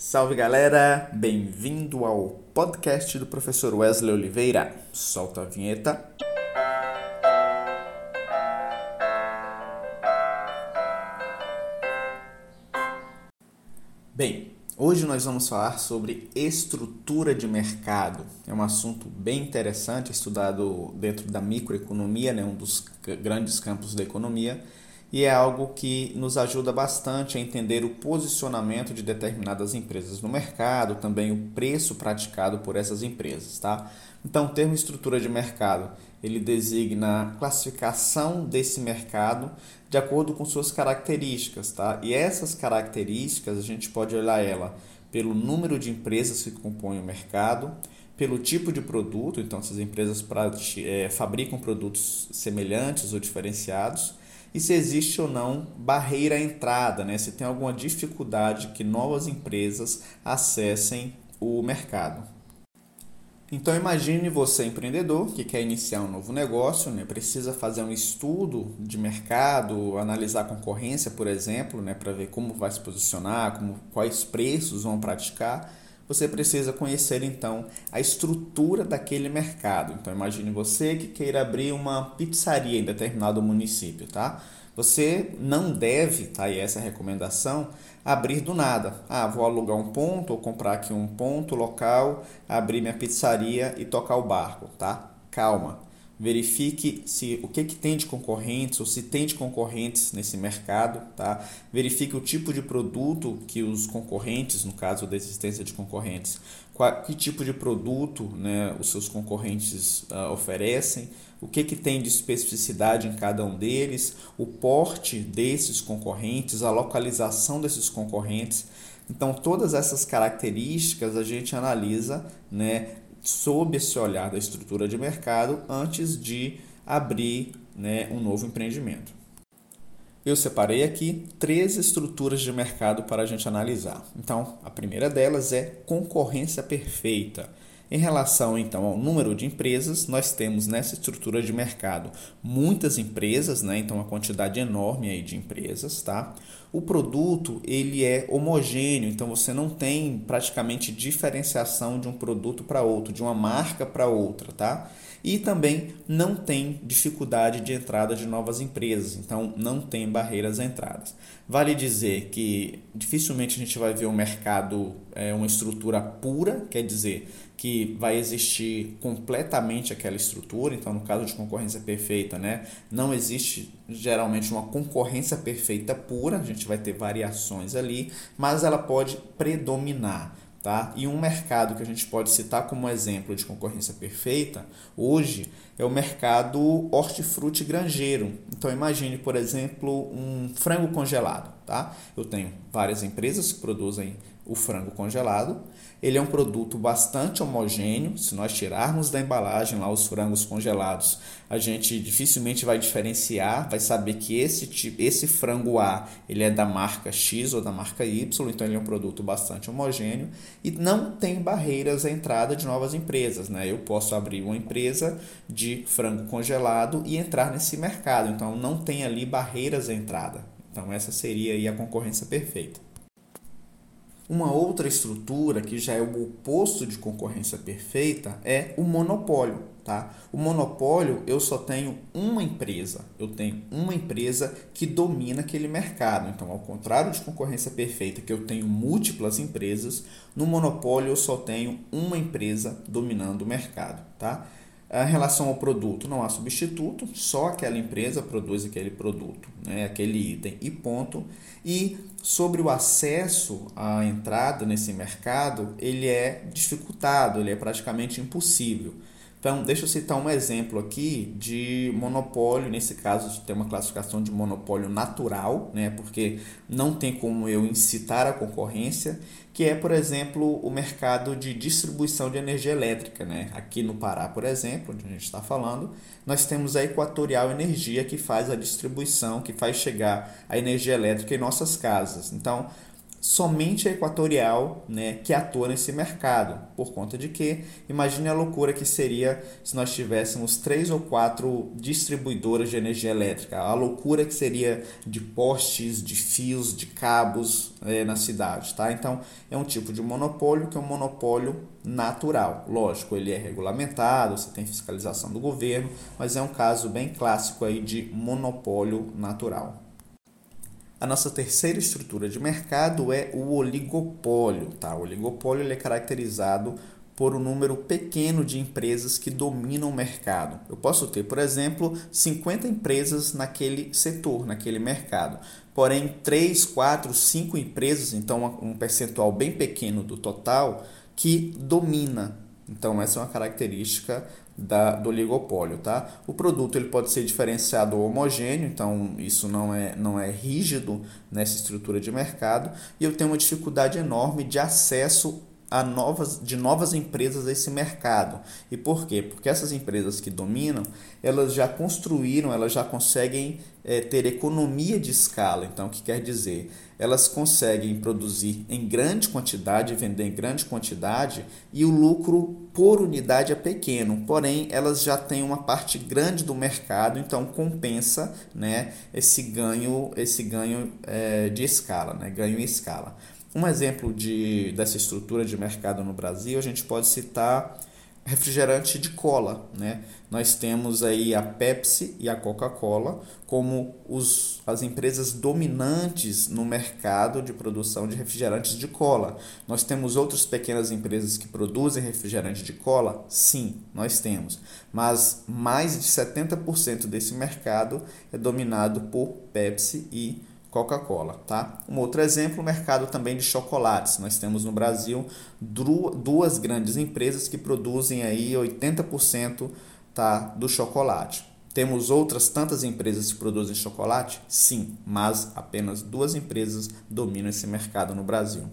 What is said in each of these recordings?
Salve galera, bem-vindo ao podcast do professor Wesley Oliveira. Solta a vinheta. Bem, hoje nós vamos falar sobre estrutura de mercado. É um assunto bem interessante, estudado dentro da microeconomia, né, um dos grandes campos da economia e é algo que nos ajuda bastante a entender o posicionamento de determinadas empresas no mercado, também o preço praticado por essas empresas, tá? Então, o termo estrutura de mercado, ele designa a classificação desse mercado de acordo com suas características, tá? E essas características a gente pode olhar ela pelo número de empresas que compõem o mercado, pelo tipo de produto, então essas empresas é, fabricam produtos semelhantes ou diferenciados, e se existe ou não barreira à entrada, né? se tem alguma dificuldade que novas empresas acessem o mercado. Então imagine você empreendedor que quer iniciar um novo negócio, né? precisa fazer um estudo de mercado, analisar a concorrência, por exemplo, né? para ver como vai se posicionar, como, quais preços vão praticar. Você precisa conhecer então a estrutura daquele mercado. Então imagine você que queira abrir uma pizzaria em determinado município, tá? Você não deve, tá aí essa recomendação, abrir do nada. Ah, vou alugar um ponto ou comprar aqui um ponto local, abrir minha pizzaria e tocar o barco, tá? Calma. Verifique se o que, que tem de concorrentes ou se tem de concorrentes nesse mercado, tá? Verifique o tipo de produto que os concorrentes, no caso da existência de concorrentes, qual, que tipo de produto né, os seus concorrentes uh, oferecem, o que, que tem de especificidade em cada um deles, o porte desses concorrentes, a localização desses concorrentes. Então, todas essas características a gente analisa né, sob esse olhar da estrutura de mercado antes de abrir né, um novo empreendimento. Eu separei aqui três estruturas de mercado para a gente analisar. Então, a primeira delas é concorrência perfeita. Em relação então ao número de empresas, nós temos nessa estrutura de mercado muitas empresas, né? então uma quantidade enorme aí de empresas, tá? O produto ele é homogêneo, então você não tem praticamente diferenciação de um produto para outro, de uma marca para outra, tá? E também não tem dificuldade de entrada de novas empresas, então não tem barreiras à entradas. Vale dizer que dificilmente a gente vai ver um mercado, é, uma estrutura pura, quer dizer, que vai existir completamente aquela estrutura. Então, no caso de concorrência perfeita, né, não existe geralmente uma concorrência perfeita pura, a gente vai ter variações ali, mas ela pode predominar. Tá? E um mercado que a gente pode citar como exemplo de concorrência perfeita hoje é o mercado hortifruti granjeiro. Então imagine, por exemplo, um frango congelado. Tá? Eu tenho várias empresas que produzem o frango congelado. Ele é um produto bastante homogêneo. Se nós tirarmos da embalagem lá os frangos congelados, a gente dificilmente vai diferenciar, vai saber que esse, esse frango A ele é da marca X ou da marca Y, então ele é um produto bastante homogêneo e não tem barreiras à entrada de novas empresas. Né? Eu posso abrir uma empresa de frango congelado e entrar nesse mercado, então não tem ali barreiras à entrada. Então essa seria a concorrência perfeita. Uma outra estrutura que já é o oposto de concorrência perfeita é o monopólio. Tá? O monopólio eu só tenho uma empresa, eu tenho uma empresa que domina aquele mercado. Então, ao contrário de concorrência perfeita, que eu tenho múltiplas empresas, no monopólio eu só tenho uma empresa dominando o mercado. Tá? Em relação ao produto, não há substituto, só aquela empresa produz aquele produto, né, aquele item e ponto. E sobre o acesso à entrada nesse mercado, ele é dificultado, ele é praticamente impossível. Então, deixa eu citar um exemplo aqui de monopólio. Nesse caso, tem uma classificação de monopólio natural, né? porque não tem como eu incitar a concorrência, que é, por exemplo, o mercado de distribuição de energia elétrica. Né? Aqui no Pará, por exemplo, onde a gente está falando, nós temos a Equatorial Energia, que faz a distribuição, que faz chegar a energia elétrica em nossas casas. Então, somente a Equatorial né, que atua nesse mercado. Por conta de que, imagine a loucura que seria se nós tivéssemos três ou quatro distribuidoras de energia elétrica. A loucura que seria de postes, de fios, de cabos é, na cidade. Tá? Então, é um tipo de monopólio que é um monopólio natural. Lógico, ele é regulamentado, você tem fiscalização do governo, mas é um caso bem clássico aí de monopólio natural. A nossa terceira estrutura de mercado é o oligopólio. Tá? O oligopólio ele é caracterizado por um número pequeno de empresas que dominam o mercado. Eu posso ter, por exemplo, 50 empresas naquele setor, naquele mercado. Porém, 3, 4, 5 empresas, então um percentual bem pequeno do total, que domina. Então, essa é uma característica da, do oligopólio, tá? O produto ele pode ser diferenciado ou homogêneo, então isso não é, não é rígido nessa estrutura de mercado, e eu tenho uma dificuldade enorme de acesso a novas, de novas empresas a esse mercado. E por quê? Porque essas empresas que dominam, elas já construíram, elas já conseguem é, ter economia de escala. Então, o que quer dizer? Elas conseguem produzir em grande quantidade, vender em grande quantidade e o lucro por unidade é pequeno. Porém, elas já têm uma parte grande do mercado, então compensa né, esse ganho, esse ganho é, de escala, né, ganho em escala. Um exemplo de, dessa estrutura de mercado no Brasil, a gente pode citar refrigerante de cola, né? Nós temos aí a Pepsi e a Coca-Cola como os, as empresas dominantes no mercado de produção de refrigerantes de cola. Nós temos outras pequenas empresas que produzem refrigerante de cola? Sim, nós temos. Mas mais de 70% desse mercado é dominado por Pepsi e Coca-Cola, tá? Um outro exemplo, o mercado também de chocolates. Nós temos no Brasil duas grandes empresas que produzem aí 80% tá, do chocolate. Temos outras tantas empresas que produzem chocolate? Sim, mas apenas duas empresas dominam esse mercado no Brasil.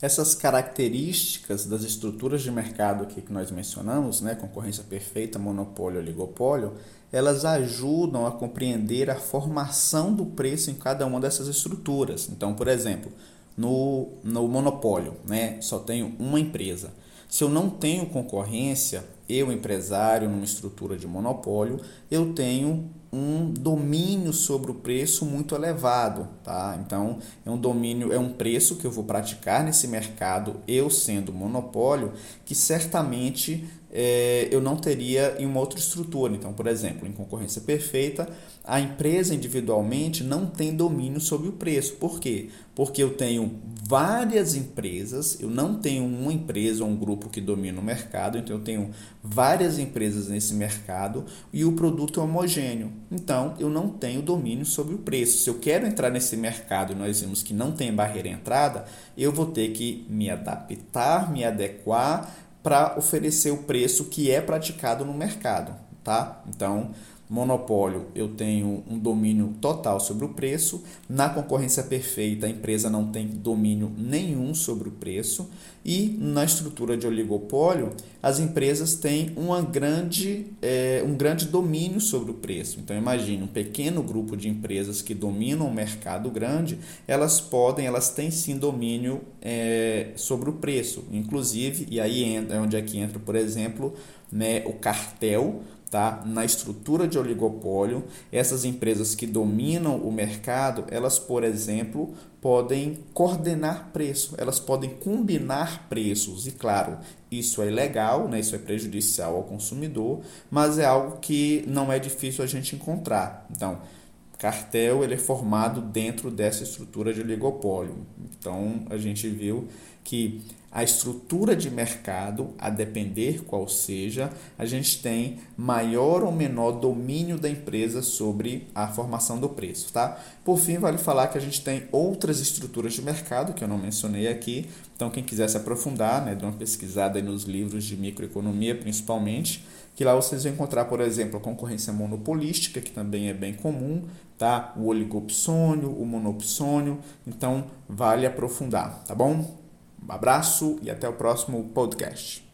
Essas características das estruturas de mercado aqui que nós mencionamos, né, concorrência perfeita, monopólio, oligopólio, elas ajudam a compreender a formação do preço em cada uma dessas estruturas. Então, por exemplo, no, no monopólio, né, só tenho uma empresa. Se eu não tenho concorrência, eu, empresário, numa estrutura de monopólio, eu tenho um domínio sobre o preço muito elevado, tá? Então, é um domínio, é um preço que eu vou praticar nesse mercado, eu sendo monopólio, que certamente é, eu não teria em uma outra estrutura. Então, por exemplo, em concorrência perfeita, a empresa individualmente não tem domínio sobre o preço. Por quê? Porque eu tenho várias empresas, eu não tenho uma empresa ou um grupo que domina o mercado, então eu tenho várias empresas nesse mercado e o produto é homogêneo. Então, eu não tenho domínio sobre o preço. Se eu quero entrar nesse mercado e nós vimos que não tem barreira de entrada, eu vou ter que me adaptar, me adequar para oferecer o preço que é praticado no mercado, tá? Então, monopólio, eu tenho um domínio total sobre o preço. Na concorrência perfeita, a empresa não tem domínio nenhum sobre o preço. E na estrutura de oligopólio, as empresas têm uma grande, é, um grande domínio sobre o preço. Então, imagine um pequeno grupo de empresas que dominam o mercado grande, elas podem, elas têm sim domínio é, sobre o preço. Inclusive, e aí é onde aqui entra, por exemplo, né, o cartel tá? Na estrutura de oligopólio, essas empresas que dominam o mercado, elas, por exemplo, podem coordenar preço, elas podem combinar preços. E claro, isso é ilegal, né? Isso é prejudicial ao consumidor, mas é algo que não é difícil a gente encontrar. Então, cartel ele é formado dentro dessa estrutura de oligopólio. Então, a gente viu que a estrutura de mercado, a depender qual seja, a gente tem maior ou menor domínio da empresa sobre a formação do preço, tá? Por fim, vale falar que a gente tem outras estruturas de mercado que eu não mencionei aqui. Então, quem quiser se aprofundar, né, dê uma pesquisada nos livros de microeconomia, principalmente, que lá vocês vão encontrar, por exemplo, a concorrência monopolística, que também é bem comum, tá? O oligopsônio, o monopsônio. Então, vale aprofundar, tá bom? Um abraço e até o próximo podcast.